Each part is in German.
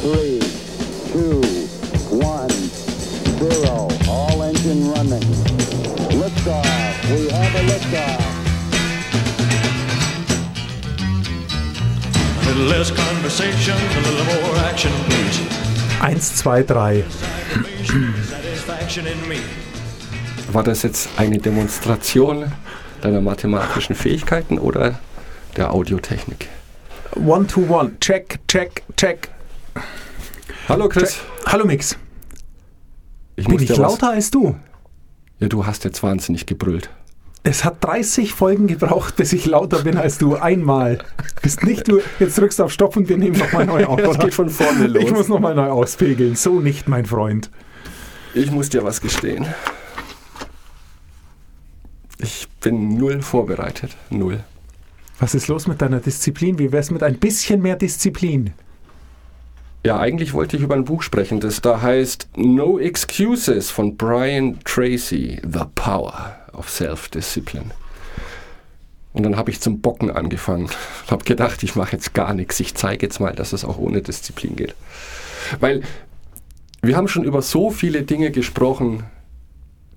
three, action, please. Eins, zwei, drei. War das jetzt eine Demonstration deiner mathematischen Fähigkeiten oder der Audiotechnik? One to one. Check, check, check. Hallo Chris. Hallo Mix. Ich Bin ich was- lauter als du? Ja, du hast jetzt wahnsinnig gebrüllt. Es hat 30 Folgen gebraucht, bis ich lauter bin als du. Einmal. Bist nicht du. Jetzt drückst du auf Stopp und wir nehmen nochmal neu auf. Oder? geht von vorne los. Ich muss nochmal neu auspegeln. So nicht, mein Freund. Ich muss dir was gestehen. Ich bin null vorbereitet. Null. Was ist los mit deiner Disziplin? Wie wär's mit ein bisschen mehr Disziplin? Ja, eigentlich wollte ich über ein Buch sprechen, das da heißt No Excuses von Brian Tracy, The Power of Self-Discipline. Und dann habe ich zum Bocken angefangen. Habe gedacht, ich mache jetzt gar nichts. Ich zeige jetzt mal, dass es auch ohne Disziplin geht. Weil wir haben schon über so viele Dinge gesprochen,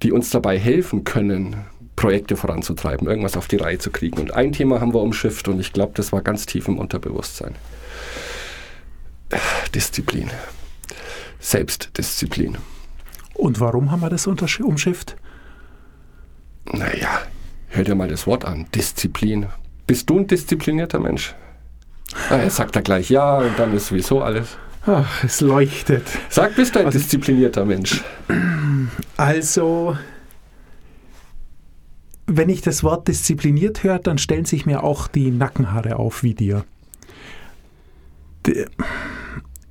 die uns dabei helfen können, Projekte voranzutreiben, irgendwas auf die Reihe zu kriegen. Und ein Thema haben wir umschifft und ich glaube, das war ganz tief im Unterbewusstsein. Disziplin. Selbstdisziplin. Und warum haben wir das umschifft? Naja, hör dir mal das Wort an. Disziplin. Bist du ein disziplinierter Mensch? Ah, er sagt da gleich ja und dann ist sowieso alles. Ach, es leuchtet. Sag, bist du ein disziplinierter Mensch? Also, wenn ich das Wort diszipliniert höre, dann stellen sich mir auch die Nackenhaare auf wie dir.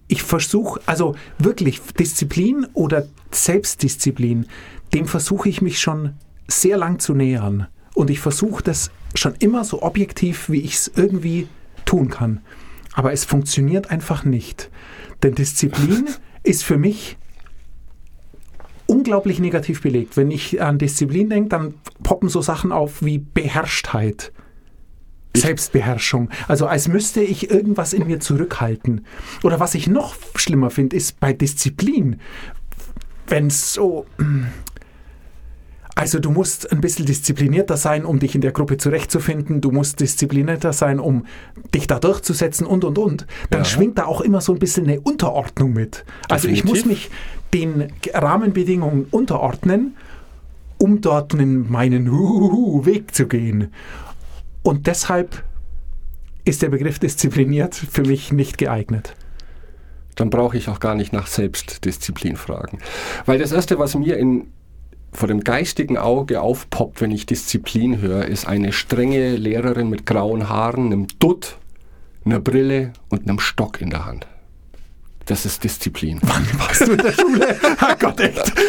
Ich versuche, also wirklich Disziplin oder Selbstdisziplin, dem versuche ich mich schon sehr lang zu nähern. Und ich versuche das schon immer so objektiv, wie ich es irgendwie tun kann. Aber es funktioniert einfach nicht. Denn Disziplin ist für mich unglaublich negativ belegt. Wenn ich an Disziplin denke, dann poppen so Sachen auf wie Beherrschtheit. Selbstbeherrschung. Also als müsste ich irgendwas in mir zurückhalten. Oder was ich noch schlimmer finde, ist bei Disziplin, wenn es so... Also du musst ein bisschen disziplinierter sein, um dich in der Gruppe zurechtzufinden. Du musst disziplinierter sein, um dich da durchzusetzen und, und, und. Dann Ja. schwingt da auch immer so ein bisschen eine Unterordnung mit. Also ich muss Definitiv. mich den Rahmenbedingungen unterordnen, um dort in meinen Huhuhu Weg zu gehen. Und deshalb ist der Begriff diszipliniert für mich nicht geeignet. Dann brauche ich auch gar nicht nach Selbstdisziplin fragen. Weil das Erste, was mir in, vor dem geistigen Auge aufpoppt, wenn ich Disziplin höre, ist eine strenge Lehrerin mit grauen Haaren, einem Dutt, einer Brille und einem Stock in der Hand. Das ist Disziplin. Warst du in der Schule? Ach Gott, echt.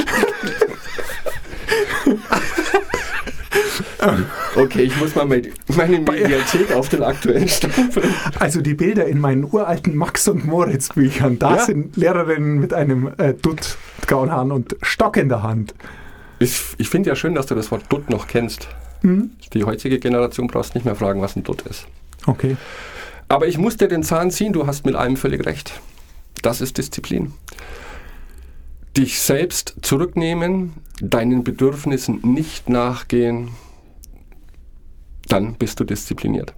Okay, ich muss mal meine Mediathek auf den aktuellen Stand bringen. Also die Bilder in meinen uralten Max und Moritz Büchern, da Ja. sind Lehrerinnen mit einem äh, Dutt grauen Haaren und Stock in der Hand. Ich, ich finde ja schön, dass du das Wort Dutt noch kennst. Die heutige Generation brauchst nicht mehr fragen, was ein Dutt ist. Okay. Aber ich muss dir den Zahn ziehen, du hast mit allem völlig recht. Das ist Disziplin. Dich selbst zurücknehmen, deinen Bedürfnissen nicht nachgehen, dann bist du diszipliniert.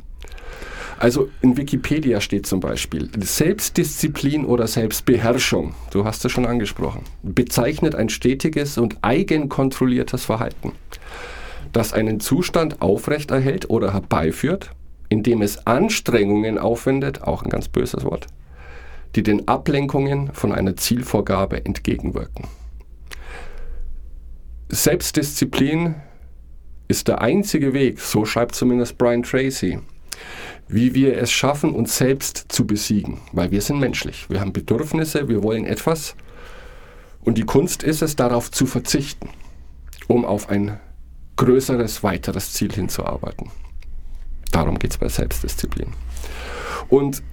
Also in Wikipedia steht zum Beispiel, Selbstdisziplin oder Selbstbeherrschung, du hast es schon angesprochen, bezeichnet ein stetiges und eigenkontrolliertes Verhalten, das einen Zustand aufrechterhält oder herbeiführt, indem es Anstrengungen aufwendet, auch ein ganz böses Wort, die den Ablenkungen von einer Zielvorgabe entgegenwirken. Selbstdisziplin ist der einzige Weg, so schreibt zumindest Brian Tracy, wie wir es schaffen, uns selbst zu besiegen, weil wir sind menschlich. Wir haben Bedürfnisse, wir wollen etwas und die Kunst ist es, darauf zu verzichten, um auf ein größeres, weiteres Ziel hinzuarbeiten. Darum geht es bei Selbstdisziplin. Und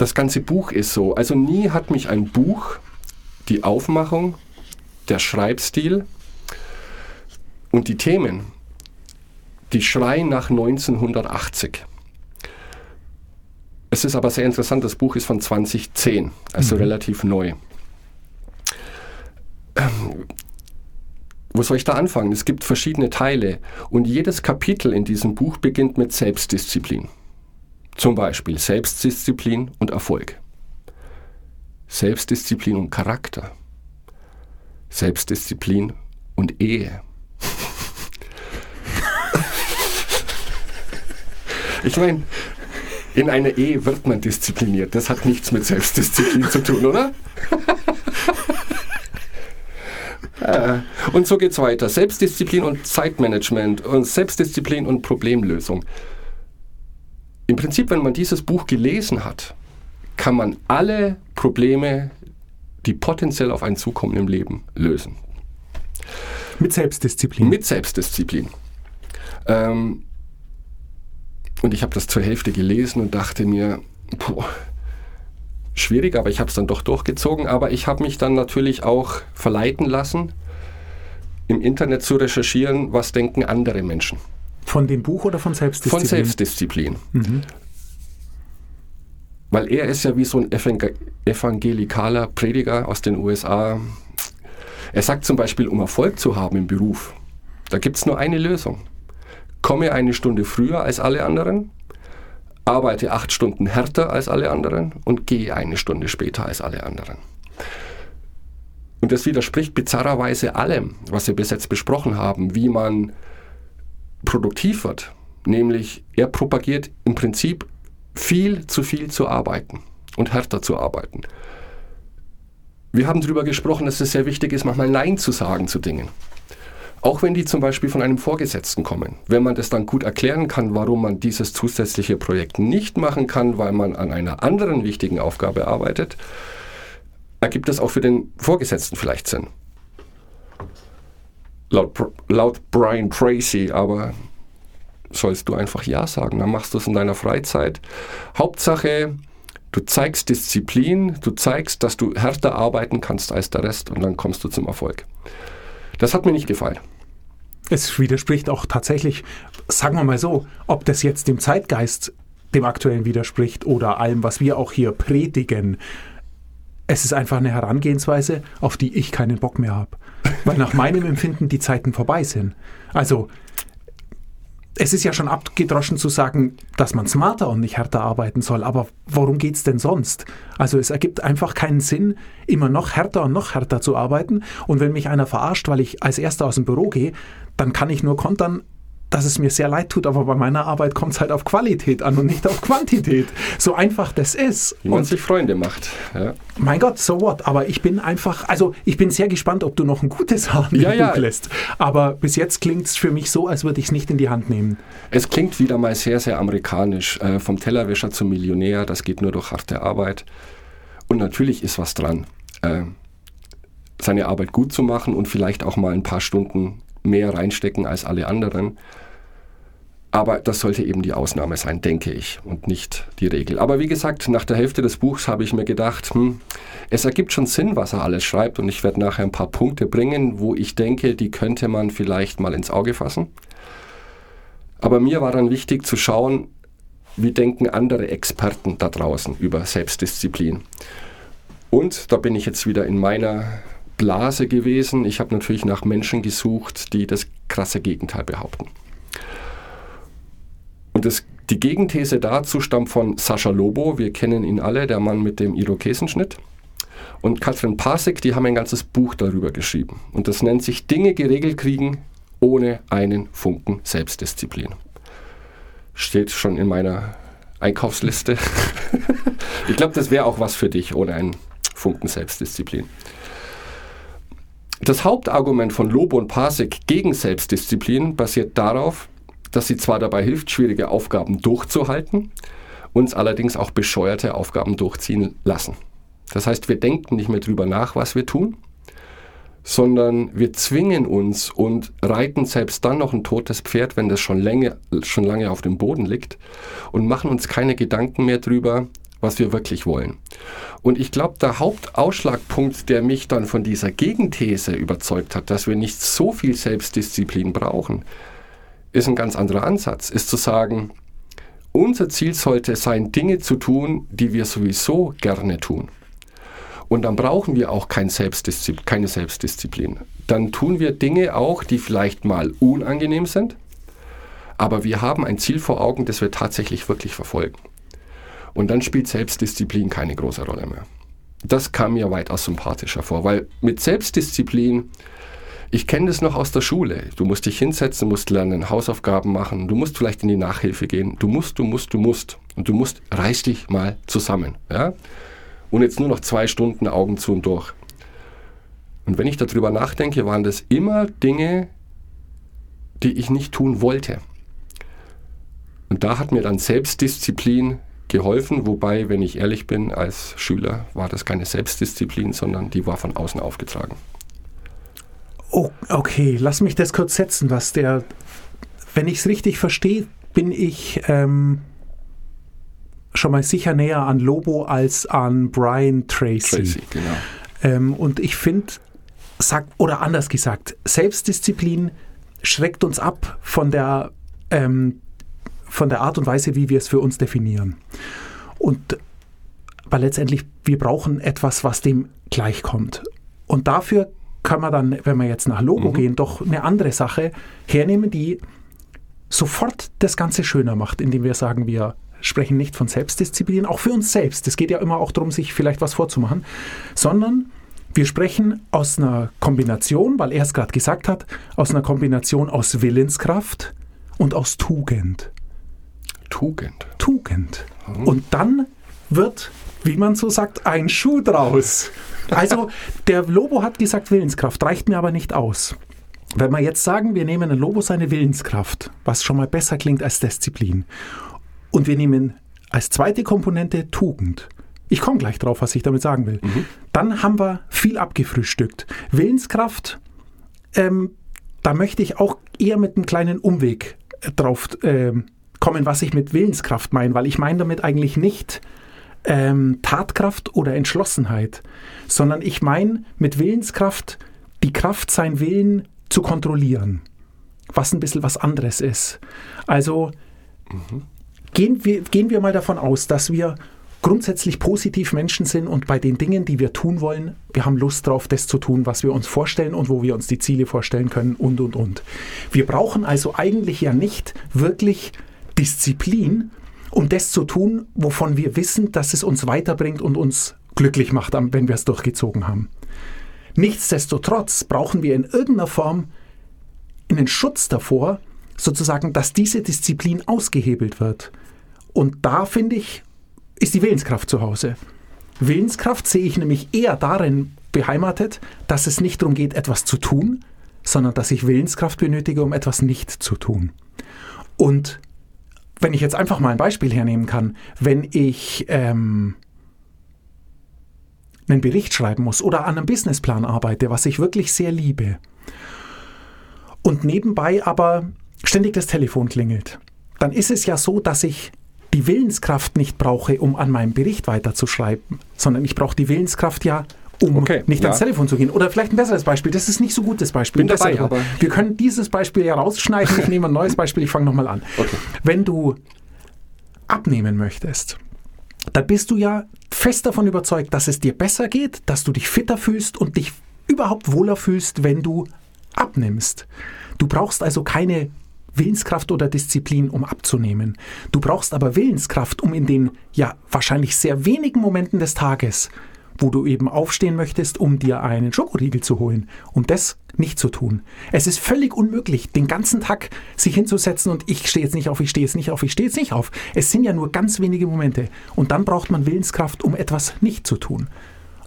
das ganze Buch ist so. Also nie hat mich ein Buch, die Aufmachung, der Schreibstil und die Themen, die schreien nach 1980. Es ist aber sehr interessant, das Buch ist von 2010, also Mhm. relativ neu. Ähm, wo soll ich da anfangen? Es gibt verschiedene Teile und jedes Kapitel in diesem Buch beginnt mit Selbstdisziplin. Zum Beispiel Selbstdisziplin und Erfolg. Selbstdisziplin und Charakter. Selbstdisziplin und Ehe. Ich meine, in einer Ehe wird man diszipliniert. Das hat nichts mit Selbstdisziplin zu tun, oder? Ja. Und so geht's weiter. Selbstdisziplin und Zeitmanagement und Selbstdisziplin und Problemlösung. Im Prinzip, wenn man dieses Buch gelesen hat, kann man alle Probleme, die potenziell auf einen zukommen im Leben, lösen. Mit Selbstdisziplin. Mit Selbstdisziplin. Ähm, und ich habe das zur Hälfte gelesen und dachte mir, puh, schwierig, aber ich habe es dann doch durchgezogen. Aber ich habe mich dann natürlich auch verleiten lassen, im Internet zu recherchieren, was denken andere Menschen. Von dem Buch oder von Selbstdisziplin? Von Selbstdisziplin. Weil er ist ja wie so ein evang- evangelikaler Prediger aus den USA. Er sagt zum Beispiel, um Erfolg zu haben im Beruf, da gibt es nur eine Lösung. Komme eine Stunde früher als alle anderen, arbeite acht Stunden härter als alle anderen und gehe eine Stunde später als alle anderen. Und das widerspricht bizarrerweise allem, was wir bis jetzt besprochen haben, wie man produktiv wird. Nämlich, er propagiert im Prinzip viel zu viel zu arbeiten und härter zu arbeiten. Wir haben darüber gesprochen, dass es sehr wichtig ist, manchmal Nein zu sagen zu Dingen. Auch wenn die zum Beispiel von einem Vorgesetzten kommen. Wenn man das dann gut erklären kann, warum man dieses zusätzliche Projekt nicht machen kann, weil man an einer anderen wichtigen Aufgabe arbeitet, ergibt das auch für den Vorgesetzten vielleicht Sinn. Laut, laut Brian Tracy, aber sollst du einfach Ja sagen, dann machst du es in deiner Freizeit. Hauptsache, du zeigst Disziplin, du zeigst, dass du härter arbeiten kannst als der Rest und dann kommst du zum Erfolg. Das hat mir nicht gefallen. Es widerspricht auch tatsächlich, sagen wir mal so, ob das jetzt dem Zeitgeist, dem aktuellen widerspricht oder allem, was wir auch hier predigen. Es ist einfach eine Herangehensweise, auf die ich keinen Bock mehr habe. Weil nach meinem Empfinden die Zeiten vorbei sind. Also, es ist ja schon abgedroschen zu sagen, dass man smarter und nicht härter arbeiten soll, aber worum geht es denn sonst? Also es ergibt einfach keinen Sinn, immer noch härter und noch härter zu arbeiten. Und wenn mich einer verarscht, weil ich als Erster aus dem Büro gehe, dann kann ich nur kontern, dass es mir sehr leid tut, aber bei meiner Arbeit kommt es halt auf Qualität an und nicht auf Quantität. So einfach das ist. Wie man Und sich Freunde macht. Ja. mein Gott, so what? Aber ich bin einfach, also ich bin sehr gespannt, ob du noch ein gutes Haar in Ja, ja. Lässt. Aber bis jetzt klingt es für mich so, als würde ich es nicht in die Hand nehmen. Es klingt wieder mal sehr, sehr amerikanisch. Äh, vom Tellerwäscher zum Millionär, das geht nur durch harte Arbeit. Und natürlich ist was dran, äh, seine Arbeit gut zu machen und vielleicht auch mal ein paar Stunden mehr reinstecken als alle anderen. Aber das sollte eben die Ausnahme sein, denke ich, und nicht die Regel. Aber wie gesagt, nach der Hälfte des Buchs habe ich mir gedacht, hm, es ergibt schon Sinn, was er alles schreibt. Und ich werde nachher ein paar Punkte bringen, wo ich denke, die könnte man vielleicht mal ins Auge fassen. Aber mir war dann wichtig zu schauen, wie denken andere Experten da draußen über Selbstdisziplin. Und da bin ich jetzt wieder in meiner Blase gewesen. Ich habe natürlich nach Menschen gesucht, die das krasse Gegenteil behaupten. Und das, die Gegenthese dazu stammt von Sascha Lobo. Wir kennen ihn alle, der Mann mit dem Irokesenschnitt. Und Katrin Pasek, die haben ein ganzes Buch darüber geschrieben. Und das nennt sich Dinge geregelt kriegen ohne einen Funken Selbstdisziplin. Steht schon in meiner Einkaufsliste. ich glaube, das wäre auch was für dich ohne einen Funken Selbstdisziplin. Das Hauptargument von Lobo und Pasek gegen Selbstdisziplin basiert darauf, dass sie zwar dabei hilft, schwierige Aufgaben durchzuhalten, uns allerdings auch bescheuerte Aufgaben durchziehen lassen. Das heißt, wir denken nicht mehr drüber nach, was wir tun, sondern wir zwingen uns und reiten selbst dann noch ein totes Pferd, wenn das schon lange, schon lange auf dem Boden liegt und machen uns keine Gedanken mehr drüber, was wir wirklich wollen. Und ich glaube, der Hauptausschlagpunkt, der mich dann von dieser Gegenthese überzeugt hat, dass wir nicht so viel Selbstdisziplin brauchen, ist ein ganz anderer Ansatz, ist zu sagen, unser Ziel sollte sein, Dinge zu tun, die wir sowieso gerne tun. Und dann brauchen wir auch kein Selbstdisziplin, keine Selbstdisziplin. Dann tun wir Dinge auch, die vielleicht mal unangenehm sind, aber wir haben ein Ziel vor Augen, das wir tatsächlich wirklich verfolgen. Und dann spielt Selbstdisziplin keine große Rolle mehr. Das kam mir weitaus sympathischer vor, weil mit Selbstdisziplin, ich kenne das noch aus der Schule. Du musst dich hinsetzen, musst lernen, Hausaufgaben machen, du musst vielleicht in die Nachhilfe gehen. Du musst, du musst, du musst. Und du musst, reiß dich mal zusammen. Ja? Und jetzt nur noch zwei Stunden Augen zu und durch. Und wenn ich darüber nachdenke, waren das immer Dinge, die ich nicht tun wollte. Und da hat mir dann Selbstdisziplin geholfen, wobei, wenn ich ehrlich bin, als Schüler war das keine Selbstdisziplin, sondern die war von außen aufgetragen. Oh, okay, lass mich das kurz setzen, was der, wenn ich es richtig verstehe, bin ich ähm, schon mal sicher näher an Lobo als an Brian Tracy. Tracy, genau. Ähm, und ich finde, oder anders gesagt, Selbstdisziplin schreckt uns ab von der ähm, von der Art und Weise, wie wir es für uns definieren. Und aber letztendlich, wir brauchen etwas, was dem gleichkommt. Und dafür kann man dann, wenn wir jetzt nach Logo mhm. gehen, doch eine andere Sache hernehmen, die sofort das Ganze schöner macht, indem wir sagen, wir sprechen nicht von Selbstdisziplin, auch für uns selbst. Es geht ja immer auch darum, sich vielleicht was vorzumachen, sondern wir sprechen aus einer Kombination, weil er es gerade gesagt hat, aus einer Kombination aus Willenskraft und aus Tugend. Tugend. Tugend. Mhm. Und dann wird, wie man so sagt, ein Schuh draus. Also der Lobo hat gesagt, Willenskraft reicht mir aber nicht aus. Wenn wir jetzt sagen, wir nehmen ein Lobo seine Willenskraft, was schon mal besser klingt als Disziplin, und wir nehmen als zweite Komponente Tugend. Ich komme gleich drauf, was ich damit sagen will. Mhm. Dann haben wir viel abgefrühstückt. Willenskraft, ähm, da möchte ich auch eher mit einem kleinen Umweg drauf äh, kommen, was ich mit Willenskraft meine, weil ich meine damit eigentlich nicht ähm, Tatkraft oder Entschlossenheit, sondern ich meine mit Willenskraft die Kraft, sein Willen zu kontrollieren, was ein bisschen was anderes ist. Also mhm. gehen, wir, gehen wir mal davon aus, dass wir grundsätzlich positiv Menschen sind und bei den Dingen, die wir tun wollen, wir haben Lust drauf, das zu tun, was wir uns vorstellen und wo wir uns die Ziele vorstellen können und, und, und. Wir brauchen also eigentlich ja nicht wirklich Disziplin, um das zu tun, wovon wir wissen, dass es uns weiterbringt und uns glücklich macht, wenn wir es durchgezogen haben. Nichtsdestotrotz brauchen wir in irgendeiner Form einen Schutz davor, sozusagen, dass diese Disziplin ausgehebelt wird. Und da finde ich, ist die Willenskraft zu Hause. Willenskraft sehe ich nämlich eher darin beheimatet, dass es nicht darum geht, etwas zu tun, sondern dass ich Willenskraft benötige, um etwas nicht zu tun. Und wenn ich jetzt einfach mal ein Beispiel hernehmen kann, wenn ich ähm, einen Bericht schreiben muss oder an einem Businessplan arbeite, was ich wirklich sehr liebe, und nebenbei aber ständig das Telefon klingelt, dann ist es ja so, dass ich die Willenskraft nicht brauche, um an meinem Bericht weiterzuschreiben, sondern ich brauche die Willenskraft ja, um okay, nicht ja. ans Telefon zu gehen. Oder vielleicht ein besseres Beispiel. Das ist nicht so gutes Beispiel. Bin dabei, aber wir können dieses Beispiel ja rausschneiden. Ich nehme ein neues Beispiel. Ich fange nochmal an. Okay. Wenn du abnehmen möchtest, dann bist du ja fest davon überzeugt, dass es dir besser geht, dass du dich fitter fühlst und dich überhaupt wohler fühlst, wenn du abnimmst. Du brauchst also keine Willenskraft oder Disziplin, um abzunehmen. Du brauchst aber Willenskraft, um in den ja wahrscheinlich sehr wenigen Momenten des Tages wo du eben aufstehen möchtest, um dir einen Schokoriegel zu holen, um das nicht zu tun. Es ist völlig unmöglich, den ganzen Tag sich hinzusetzen und ich stehe jetzt nicht auf, ich stehe jetzt nicht auf, ich stehe jetzt nicht auf. Es sind ja nur ganz wenige Momente und dann braucht man Willenskraft, um etwas nicht zu tun.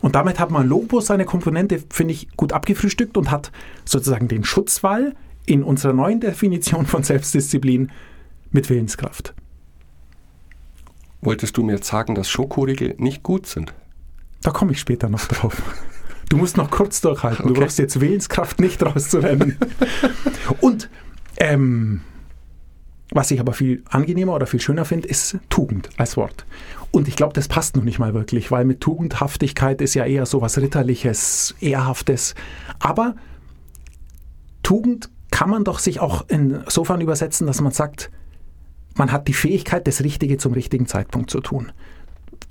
Und damit hat man Lobo seine Komponente, finde ich, gut abgefrühstückt und hat sozusagen den Schutzwall in unserer neuen Definition von Selbstdisziplin mit Willenskraft. Wolltest du mir jetzt sagen, dass Schokoriegel nicht gut sind? Da komme ich später noch drauf. Du musst noch kurz durchhalten. Okay. Du brauchst jetzt Willenskraft nicht rauszurennen. Und ähm, was ich aber viel angenehmer oder viel schöner finde, ist Tugend als Wort. Und ich glaube, das passt noch nicht mal wirklich, weil mit Tugendhaftigkeit ist ja eher so was Ritterliches, Ehrhaftes. Aber Tugend kann man doch sich auch insofern übersetzen, dass man sagt, man hat die Fähigkeit, das Richtige zum richtigen Zeitpunkt zu tun.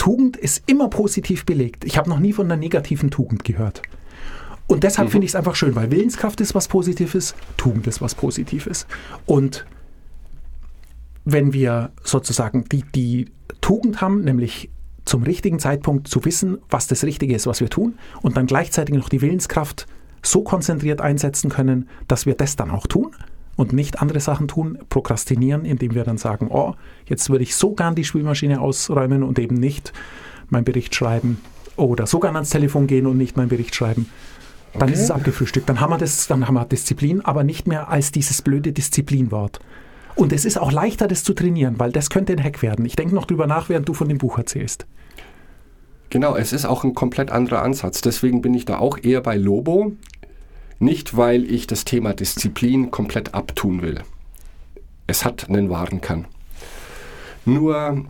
Tugend ist immer positiv belegt. Ich habe noch nie von einer negativen Tugend gehört. Und deshalb finde ich es einfach schön, weil Willenskraft ist was Positives, Tugend ist was Positives. Und wenn wir sozusagen die, die Tugend haben, nämlich zum richtigen Zeitpunkt zu wissen, was das Richtige ist, was wir tun, und dann gleichzeitig noch die Willenskraft so konzentriert einsetzen können, dass wir das dann auch tun und nicht andere Sachen tun, prokrastinieren, indem wir dann sagen, oh, jetzt würde ich so gern die Spülmaschine ausräumen und eben nicht meinen Bericht schreiben oder so gern ans Telefon gehen und nicht meinen Bericht schreiben. Dann Okay. ist es abgefrühstückt. Dann haben wir das, dann haben wir Disziplin, aber nicht mehr als dieses blöde Disziplinwort. Und es ist auch leichter, das zu trainieren, weil das könnte ein Hack werden. Ich denke noch drüber nach, während du von dem Buch erzählst. Genau, es ist auch ein komplett anderer Ansatz. Deswegen bin ich da auch eher bei Lobo. Nicht, weil ich das Thema Disziplin komplett abtun will. Es hat einen wahren Kern. Nur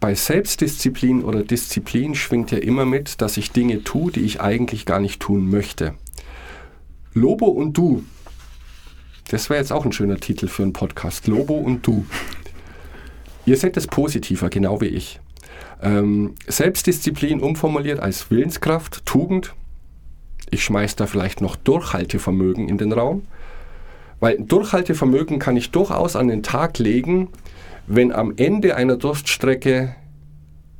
bei Selbstdisziplin oder Disziplin schwingt ja immer mit, dass ich Dinge tue, die ich eigentlich gar nicht tun möchte. Lobo und du. Das wäre jetzt auch ein schöner Titel für einen Podcast. Lobo und du. Ihr seht es positiver, genau wie ich. Ähm, Selbstdisziplin umformuliert als Willenskraft, Tugend. Ich schmeiß da vielleicht noch Durchhaltevermögen in den Raum. Weil Durchhaltevermögen kann ich durchaus an den Tag legen, wenn am Ende einer Durststrecke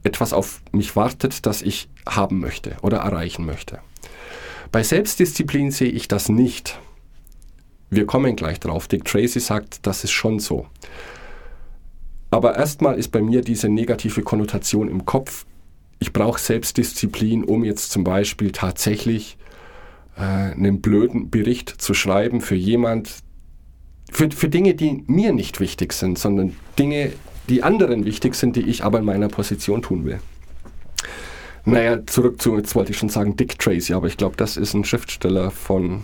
etwas auf mich wartet, das ich haben möchte oder erreichen möchte. Bei Selbstdisziplin sehe ich das nicht. Wir kommen gleich drauf. Dick Tracy sagt, das ist schon so. Aber erstmal ist bei mir diese negative Konnotation im Kopf. Ich brauche Selbstdisziplin, um jetzt zum Beispiel tatsächlich äh, einen blöden Bericht zu schreiben für jemand, für, für Dinge, die mir nicht wichtig sind, sondern Dinge, die anderen wichtig sind, die ich aber in meiner Position tun will. Naja, zurück zu, jetzt wollte ich schon sagen Dick Tracy, aber ich glaube, das ist ein Schriftsteller von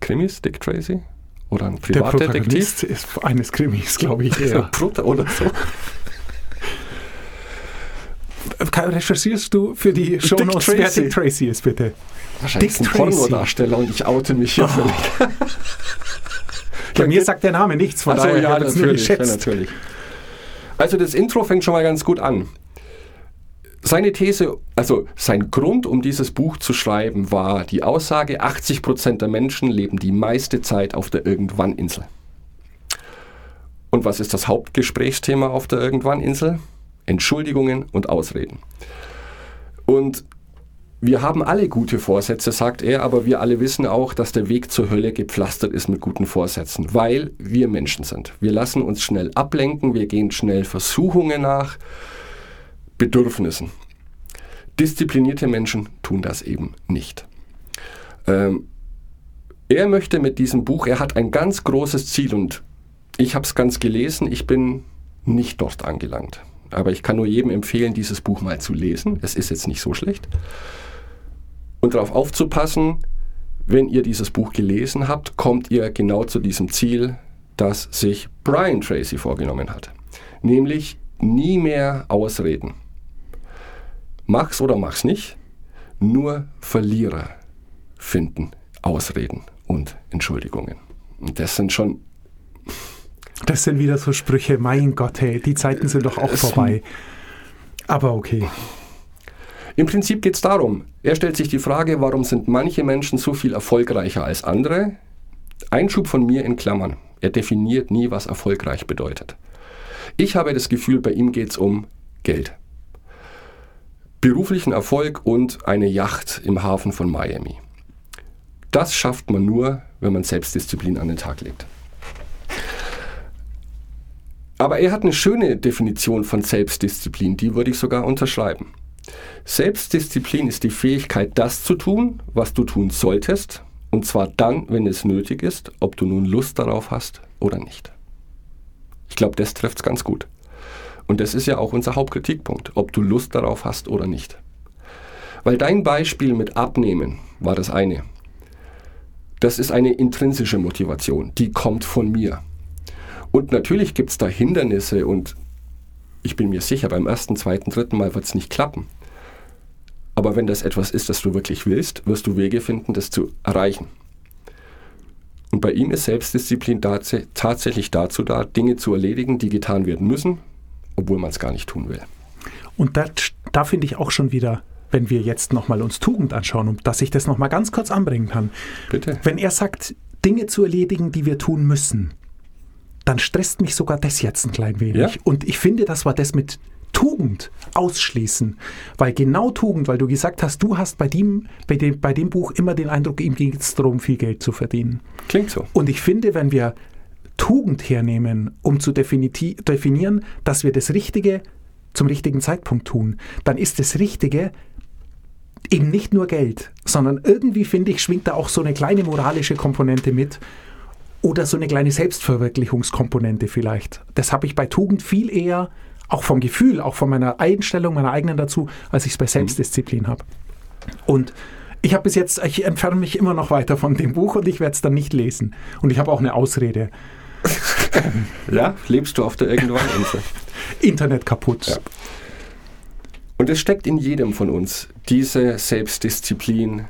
Krimis, Dick Tracy? Oder ein Der Privatdetektiv? Protagonist ist eines Krimis, glaube ich, eher. Prota oder so. Kai, Recherchierst du für die Shownotes, wer Tracy. Dick Tracy ist, bitte? Wahrscheinlich Dick ist ein. Oh. Pornodarsteller und ich oute mich hier völlig. Bei mir sagt der Name nichts, von Ach so, daher ja, es nur natürlich, ja, natürlich. Also das Intro fängt schon mal ganz gut an. Seine These, also sein Grund, um dieses Buch zu schreiben, war die Aussage, 80% der Menschen leben die meiste Zeit auf der Irgendwann-Insel. Und was ist das Hauptgesprächsthema auf der Irgendwann-Insel? Entschuldigungen und Ausreden. Und wir haben alle gute Vorsätze, sagt er, aber wir alle wissen auch, dass der Weg zur Hölle gepflastert ist mit guten Vorsätzen, weil wir Menschen sind. Wir lassen uns schnell ablenken, wir gehen schnell Versuchungen nach, Bedürfnissen. Disziplinierte Menschen tun das eben nicht. Ähm, er möchte mit diesem Buch, er hat ein ganz großes Ziel und ich habe es ganz gelesen, ich bin nicht dort angelangt. Aber ich kann nur jedem empfehlen, dieses Buch mal zu lesen. Es ist jetzt nicht so schlecht. Und darauf aufzupassen, wenn ihr dieses Buch gelesen habt, kommt ihr genau zu diesem Ziel, das sich Brian Tracy vorgenommen hat. Nämlich nie mehr ausreden. Mach's oder mach's nicht. Nur Verlierer finden Ausreden und Entschuldigungen. Und das sind schon Das sind wieder so Sprüche, mein Gott, hey, die Zeiten sind doch auch Es- vorbei. Aber okay. Im Prinzip geht es darum, er stellt sich die Frage, warum sind manche Menschen so viel erfolgreicher als andere? Einschub von mir in Klammern. Er definiert nie, was erfolgreich bedeutet. Ich habe das Gefühl, bei ihm geht es um Geld. Beruflichen Erfolg und eine Yacht im Hafen von Miami. Das schafft man nur, wenn man Selbstdisziplin an den Tag legt. Aber er hat eine schöne Definition von Selbstdisziplin, die würde ich sogar unterschreiben. Selbstdisziplin ist die Fähigkeit, das zu tun, was du tun solltest, und zwar dann, wenn es nötig ist, ob du nun Lust darauf hast oder nicht. Ich glaube, das trifft es ganz gut. Und das ist ja auch unser Hauptkritikpunkt, ob du Lust darauf hast oder nicht. Weil dein Beispiel mit Abnehmen war das eine. Das ist eine intrinsische Motivation, die kommt von mir. Und natürlich gibt es da Hindernisse und ich bin mir sicher, beim ersten, zweiten, dritten Mal wird es nicht klappen. Aber wenn das etwas ist, das du wirklich willst, wirst du Wege finden, das zu erreichen. Und bei ihm ist Selbstdisziplin tats tatsächlich dazu da, Dinge zu erledigen, die getan werden müssen, obwohl man es gar nicht tun will. Und da, da finde ich auch schon wieder, wenn wir jetzt nochmal uns Tugend anschauen, um dass ich das nochmal ganz kurz anbringen kann. Bitte. Wenn er sagt, Dinge zu erledigen, die wir tun müssen, dann stresst mich sogar das jetzt ein klein wenig. Ja? Und ich finde, das war das mit Tugend ausschließen. Weil genau Tugend, weil du gesagt hast, du hast bei dem, bei dem, bei dem Buch immer den Eindruck, ihm ging es darum, viel Geld zu verdienen. Klingt so. Und ich finde, wenn wir Tugend hernehmen, um zu definieren, dass wir das Richtige zum richtigen Zeitpunkt tun, dann ist das Richtige eben nicht nur Geld, sondern irgendwie, finde ich, schwingt da auch so eine kleine moralische Komponente mit oder so eine kleine Selbstverwirklichungskomponente vielleicht. Das habe ich bei Tugend viel eher, auch vom Gefühl, auch von meiner Einstellung, meiner eigenen dazu, als ich es bei Selbstdisziplin habe. Und ich habe bis jetzt, ich entferne mich immer noch weiter von dem Buch und ich werde es dann nicht lesen. Und ich habe auch eine Ausrede. Ja, lebst du auf der Irgendwann-Insel. Internet kaputt. Ja. Und es steckt in jedem von uns, diese Selbstdisziplin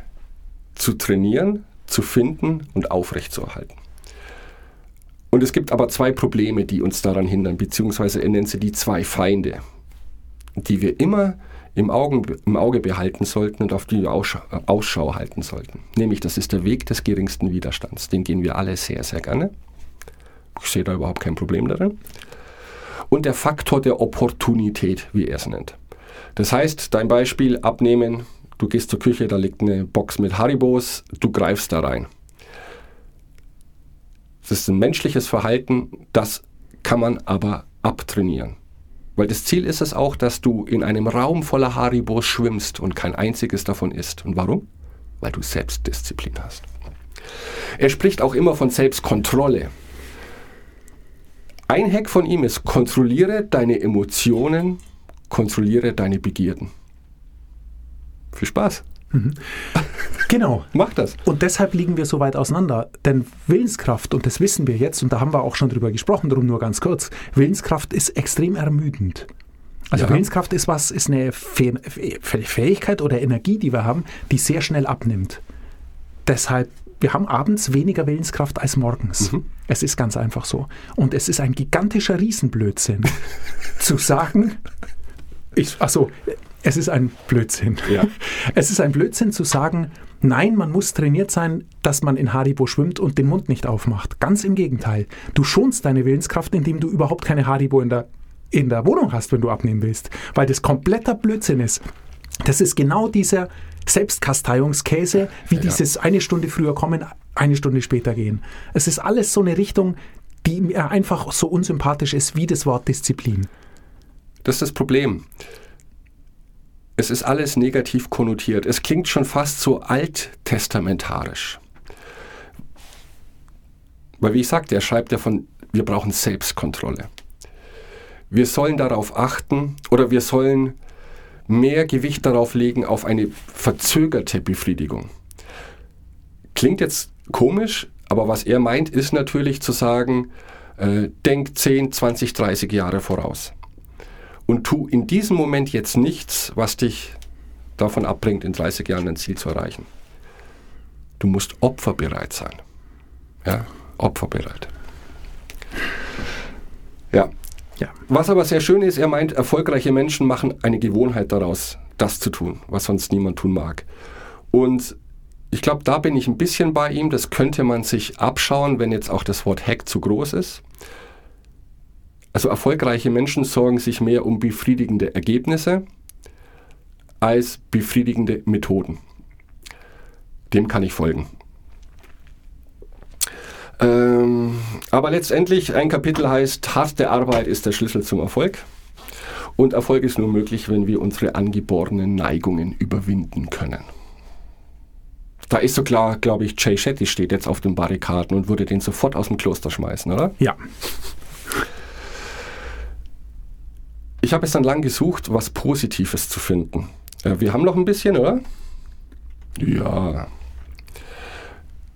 zu trainieren, zu finden und aufrechtzuerhalten. Und es gibt aber zwei Probleme, die uns daran hindern, beziehungsweise er nennt sie die zwei Feinde, die wir immer im, Augen, im Auge behalten sollten und auf die wir Ausschau, Ausschau halten sollten. Nämlich, das ist der Weg des geringsten Widerstands. Den gehen wir alle sehr, sehr gerne. Ich sehe da überhaupt kein Problem darin. Und der Faktor der Opportunität, wie er es nennt. Das heißt, dein Beispiel abnehmen, du gehst zur Küche, da liegt eine Box mit Haribos, du greifst da rein. Das ist ein menschliches Verhalten, das kann man aber abtrainieren. Weil das Ziel ist es auch, dass du in einem Raum voller Haribos schwimmst und kein einziges davon isst. Und warum? Weil du Selbstdisziplin hast. Er spricht auch immer von Selbstkontrolle. Ein Hack von ihm ist, kontrolliere deine Emotionen, kontrolliere deine Begierden. Viel Spaß. Genau. Mach das. Und deshalb liegen wir so weit auseinander. Denn Willenskraft, und das wissen wir jetzt, und da haben wir auch schon drüber gesprochen, darum nur ganz kurz, Willenskraft ist extrem ermüdend. Also Ja. Willenskraft ist was, ist eine Fäh- Fäh- Fähigkeit oder Energie, die wir haben, die sehr schnell abnimmt. Deshalb, wir haben abends weniger Willenskraft als morgens. Es ist ganz einfach so. Und es ist ein gigantischer Riesenblödsinn, zu sagen, ich, achso, es ist ein Blödsinn. Ja. Es ist ein Blödsinn zu sagen, nein, man muss trainiert sein, dass man in Haribo schwimmt und den Mund nicht aufmacht. Ganz im Gegenteil. Du schonst deine Willenskraft, indem du überhaupt keine Haribo in der, in der Wohnung hast, wenn du abnehmen willst. Weil das kompletter Blödsinn ist. Das ist genau dieser Selbstkasteiungskäse, wie dieses eine Stunde früher kommen, eine Stunde später gehen. Es ist alles so eine Richtung, die mir einfach so unsympathisch ist wie das Wort Disziplin. Das ist das Problem. Es ist alles negativ konnotiert. Es klingt schon fast so alttestamentarisch. Weil wie ich sagte, er schreibt ja von, wir brauchen Selbstkontrolle. Wir sollen darauf achten oder wir sollen mehr Gewicht darauf legen auf eine verzögerte Befriedigung. Klingt jetzt komisch, aber was er meint, ist natürlich zu sagen, äh, denk 10, 20, 30 Jahre voraus und tu in diesem Moment jetzt nichts, was dich davon abbringt, in 30 Jahren dein Ziel zu erreichen. Du musst opferbereit sein. Ja, opferbereit. Ja. Ja. Was aber sehr schön ist, er meint, erfolgreiche Menschen machen eine Gewohnheit daraus, das zu tun, was sonst niemand tun mag. Und ich glaube, da bin ich ein bisschen bei ihm. Das könnte man sich abschauen, wenn jetzt auch das Wort Hack zu groß ist. Also erfolgreiche Menschen sorgen sich mehr um befriedigende Ergebnisse als befriedigende Methoden. Dem kann ich folgen. Ähm, aber letztendlich, ein Kapitel heißt, harte Arbeit ist der Schlüssel zum Erfolg. Und Erfolg ist nur möglich, wenn wir unsere angeborenen Neigungen überwinden können. Da ist so klar, glaube ich, Jay Shetty steht jetzt auf den Barrikaden und würde den sofort aus dem Kloster schmeißen, oder? Ja. Ich habe es dann lang gesucht, was Positives zu finden. Äh, wir haben noch ein bisschen, oder? Ja.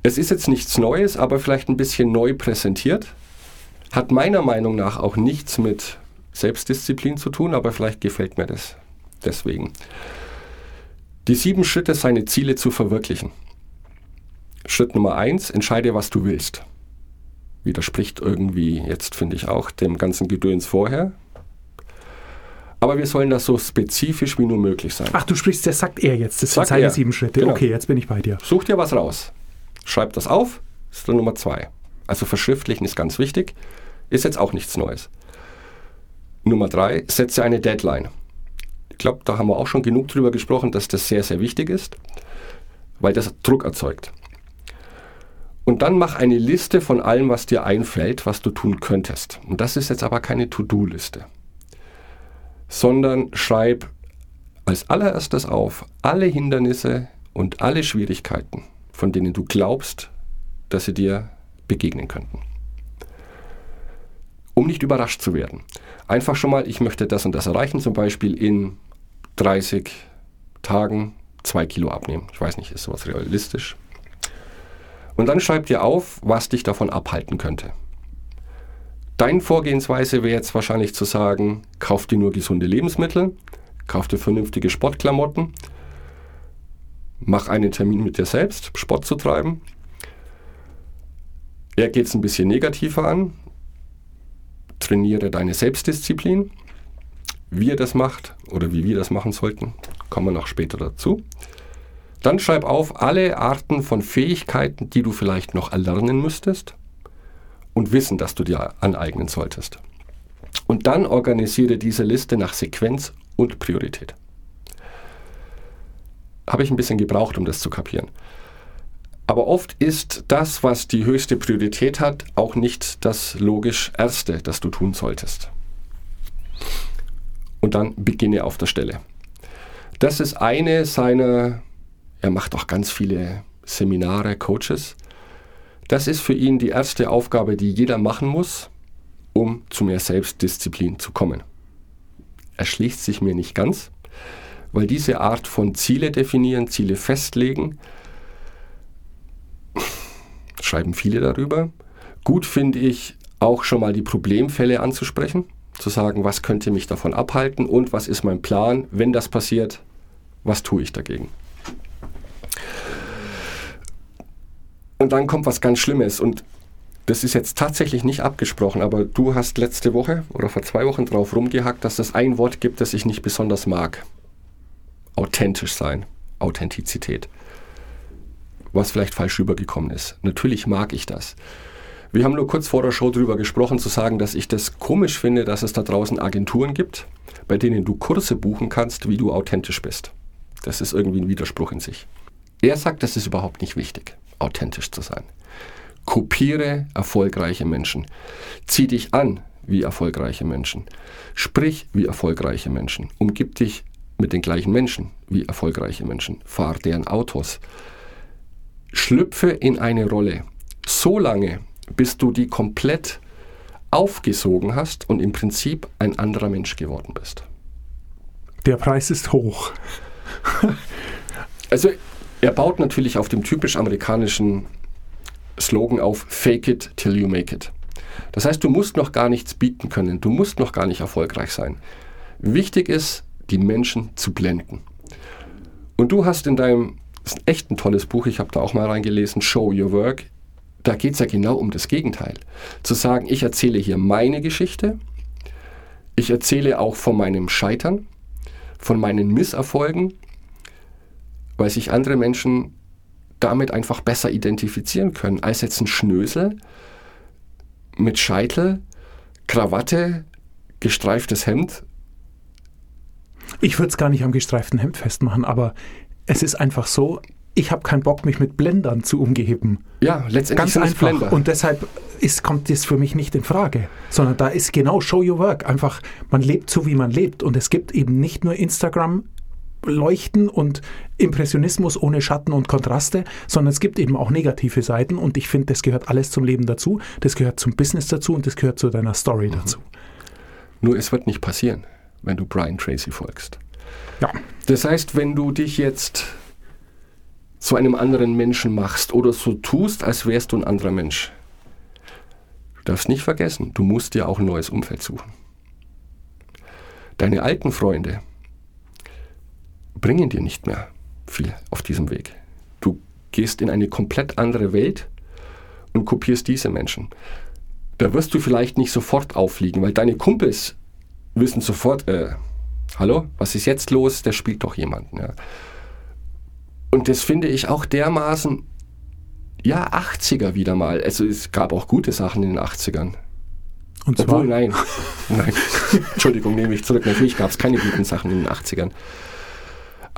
Es ist jetzt nichts Neues, aber vielleicht ein bisschen neu präsentiert. Hat meiner Meinung nach auch nichts mit Selbstdisziplin zu tun, aber vielleicht gefällt mir das deswegen. Die sieben Schritte, seine Ziele zu verwirklichen. Schritt Nummer eins, entscheide, was du willst. Widerspricht irgendwie jetzt, finde ich auch, dem ganzen Gedöns vorher. Aber wir sollen das so spezifisch wie nur möglich sein. Ach, du sprichst, das sagt er jetzt. Das sind Sagt seine er. sieben Schritte. Genau. Okay, jetzt bin ich bei dir. Such dir was raus. Schreib das auf. Das ist dann Nummer zwei. Also verschriftlichen ist ganz wichtig. Ist jetzt auch nichts Neues. Nummer drei, setze eine Deadline. Ich glaube, da haben wir auch schon genug drüber gesprochen, dass das sehr, sehr wichtig ist, weil das Druck erzeugt. Und dann mach eine Liste von allem, was dir einfällt, was du tun könntest. Und das ist jetzt aber keine To-Do-Liste, sondern schreib als allererstes auf alle Hindernisse und alle Schwierigkeiten, von denen du glaubst, dass sie dir begegnen könnten. Um nicht überrascht zu werden. Einfach schon mal, ich möchte das und das erreichen, zum Beispiel in 30 Tagen 2 Kilo abnehmen. Ich weiß nicht, ist sowas realistisch? Und dann schreib dir auf, was dich davon abhalten könnte. Deine Vorgehensweise wäre jetzt wahrscheinlich zu sagen, kauf dir nur gesunde Lebensmittel, kauf dir vernünftige Sportklamotten, mach einen Termin mit dir selbst, Sport zu treiben. Er geht es ein bisschen negativer an. Trainiere deine Selbstdisziplin. Wie er das macht oder wie wir das machen sollten, kommen wir noch später dazu. Dann schreib auf alle Arten von Fähigkeiten, die du vielleicht noch erlernen müsstest und Wissen, das du dir aneignen solltest. Und dann organisiere diese Liste nach Sequenz und Priorität. Habe ich ein bisschen gebraucht, um das zu kapieren. Aber oft ist das, was die höchste Priorität hat, auch nicht das logisch Erste, das du tun solltest. Und dann beginne auf der Stelle. Das ist eine seiner, er macht auch ganz viele Seminare, Coaches. Das ist für ihn die erste Aufgabe, die jeder machen muss, um zu mehr Selbstdisziplin zu kommen. Erschließt sich mir nicht ganz, weil diese Art von Ziele definieren, Ziele festlegen, schreiben viele darüber. Gut finde ich auch schon mal die Problemfälle anzusprechen, zu sagen, was könnte mich davon abhalten und was ist mein Plan, wenn das passiert, was tue ich dagegen. Und dann kommt was ganz Schlimmes und das ist jetzt tatsächlich nicht abgesprochen, aber du hast letzte Woche oder vor zwei Wochen drauf rumgehackt, dass es ein Wort gibt, das ich nicht besonders mag. Authentisch sein, Authentizität. Was vielleicht falsch rübergekommen ist. Natürlich mag ich das. Wir haben nur kurz vor der Show darüber gesprochen, zu sagen, dass ich das komisch finde, dass es da draußen Agenturen gibt, bei denen du Kurse buchen kannst, wie du authentisch bist. Das ist irgendwie ein Widerspruch in sich. Er sagt, das ist überhaupt nicht wichtig, authentisch zu sein. Kopiere erfolgreiche Menschen. Zieh dich an wie erfolgreiche Menschen. Sprich wie erfolgreiche Menschen. Umgib dich mit den gleichen Menschen wie erfolgreiche Menschen. Fahr deren Autos. Schlüpfe in eine Rolle. So lange, bis du die komplett aufgesogen hast und im Prinzip ein anderer Mensch geworden bist. Der Preis ist hoch. Also er baut natürlich auf dem typisch amerikanischen Slogan auf Fake it till you make it. Das heißt, du musst noch gar nichts bieten können, du musst noch gar nicht erfolgreich sein. Wichtig ist, die Menschen zu blenden. Und du hast in deinem, das ist echt ein tolles Buch, ich habe da auch mal reingelesen, Show Your Work, da geht es ja genau um das Gegenteil. Zu sagen, ich erzähle hier meine Geschichte, ich erzähle auch von meinem Scheitern, von meinen Misserfolgen, weil sich andere Menschen damit einfach besser identifizieren können, als jetzt ein Schnösel mit Scheitel, Krawatte, gestreiftes Hemd. Ich würde es gar nicht am gestreiften Hemd festmachen, aber es ist einfach so, ich habe keinen Bock, mich mit Blendern zu umgeben. Ja, letztendlich Ganz einfach. Blender. Und deshalb ist, kommt das für mich nicht in Frage, sondern da ist genau Show Your Work. Einfach, man lebt so, wie man lebt. Und es gibt eben nicht nur Instagram. Leuchten und Impressionismus ohne Schatten und Kontraste, sondern es gibt eben auch negative Seiten und ich finde, das gehört alles zum Leben dazu, das gehört zum Business dazu und das gehört zu deiner Story dazu. Nur es wird nicht passieren, wenn du Brian Tracy folgst. Ja. Das heißt, wenn du dich jetzt zu einem anderen Menschen machst oder so tust, als wärst du ein anderer Mensch, du darfst nicht vergessen, du musst dir auch ein neues Umfeld suchen. Deine alten Freunde bringen dir nicht mehr viel auf diesem Weg. Du gehst in eine komplett andere Welt und kopierst diese Menschen. Da wirst du vielleicht nicht sofort auffliegen, weil deine Kumpels wissen sofort, äh, hallo, was ist jetzt los? Der spielt doch jemanden. Ja. Und das finde ich auch dermaßen, ja, 80er wieder mal. Also es gab auch gute Sachen in den 80ern. Und zwar, Obwohl, nein. nein. Entschuldigung, nehme ich zurück. Natürlich gab es keine guten Sachen in den 80ern.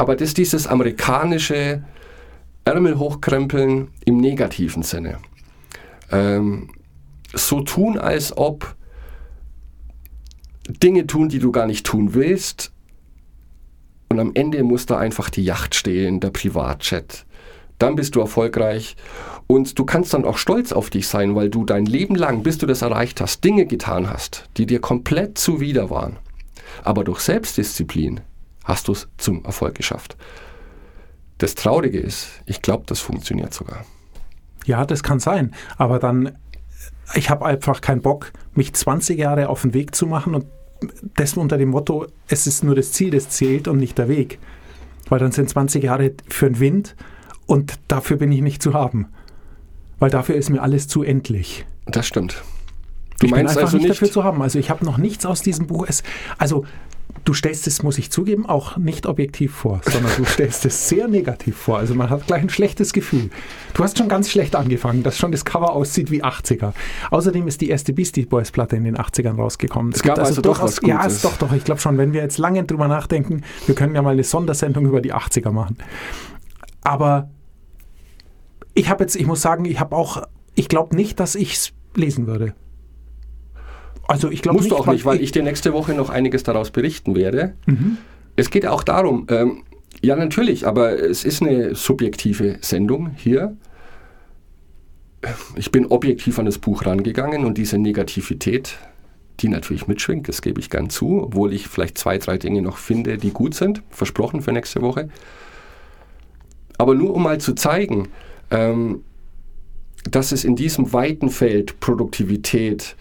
Aber das ist dieses amerikanische Ärmel hochkrempeln im negativen Sinne. Ähm, so tun, als ob Dinge tun, die du gar nicht tun willst. Und am Ende muss da einfach die Yacht stehen, der Privatchat. Dann bist du erfolgreich und du kannst dann auch stolz auf dich sein, weil du dein Leben lang, bis du das erreicht hast, Dinge getan hast, die dir komplett zuwider waren. Aber durch Selbstdisziplin hast du es zum Erfolg geschafft. Das Traurige ist, ich glaube, das funktioniert sogar. Ja, das kann sein. Aber dann, ich habe einfach keinen Bock, mich 20 Jahre auf den Weg zu machen und das unter dem Motto, es ist nur das Ziel, das zählt und nicht der Weg. Weil dann sind 20 Jahre für den Wind und dafür bin ich nicht zu haben. Weil dafür ist mir alles zu endlich. Das stimmt. Du ich meinst bin einfach also nicht nicht, dafür zu haben. Also ich habe noch nichts aus diesem Buch. Es, also du stellst es, muss ich zugeben, auch nicht objektiv vor, sondern du stellst es sehr negativ vor. Also man hat gleich ein schlechtes Gefühl. Du hast schon ganz schlecht angefangen, dass schon das Cover aussieht wie 80er. Außerdem ist die erste Beastie Boys Platte in den 80ern rausgekommen. Es gab gibt also doch was Ja, Gutes. ist doch, doch. Ich glaube schon, wenn wir jetzt lange drüber nachdenken, wir können ja mal eine Sondersendung über die 80er machen. Aber ich habe jetzt, ich muss sagen, ich habe auch, ich glaube nicht, dass ich es lesen würde. Also ich glaube musst nicht, du auch nicht, weil ich dir nächste Woche noch einiges daraus berichten werde. Es geht auch darum, ähm, ja natürlich, aber es ist eine subjektive Sendung hier. Ich bin objektiv an das Buch rangegangen und diese Negativität, die natürlich mitschwingt, das gebe ich gern zu, obwohl ich vielleicht zwei, drei Dinge noch finde, die gut sind, versprochen für nächste Woche. Aber nur um mal zu zeigen, ähm, dass es in diesem weiten Feld Produktivität,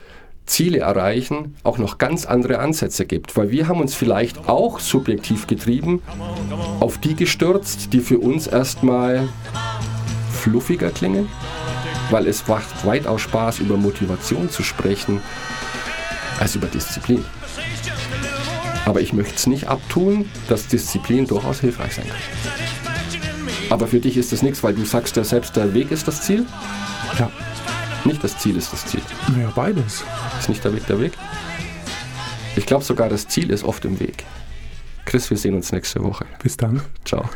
Ziele erreichen, auch noch ganz andere Ansätze gibt. Weil wir haben uns vielleicht auch subjektiv getrieben, auf die gestürzt, die für uns erstmal fluffiger klingen, weil es macht weitaus Spaß, über Motivation zu sprechen, als über Disziplin. Aber ich möchte es nicht abtun, dass Disziplin durchaus hilfreich sein kann. Aber für dich ist das nichts, weil du sagst ja selbst, der Weg ist das Ziel. Ja, Nicht das Ziel ist das Ziel. naja, beides. Ist nicht der Weg der Weg? Ich glaube sogar, das Ziel ist oft im Weg. Chris, wir sehen uns nächste Woche. Bis dann. Ciao.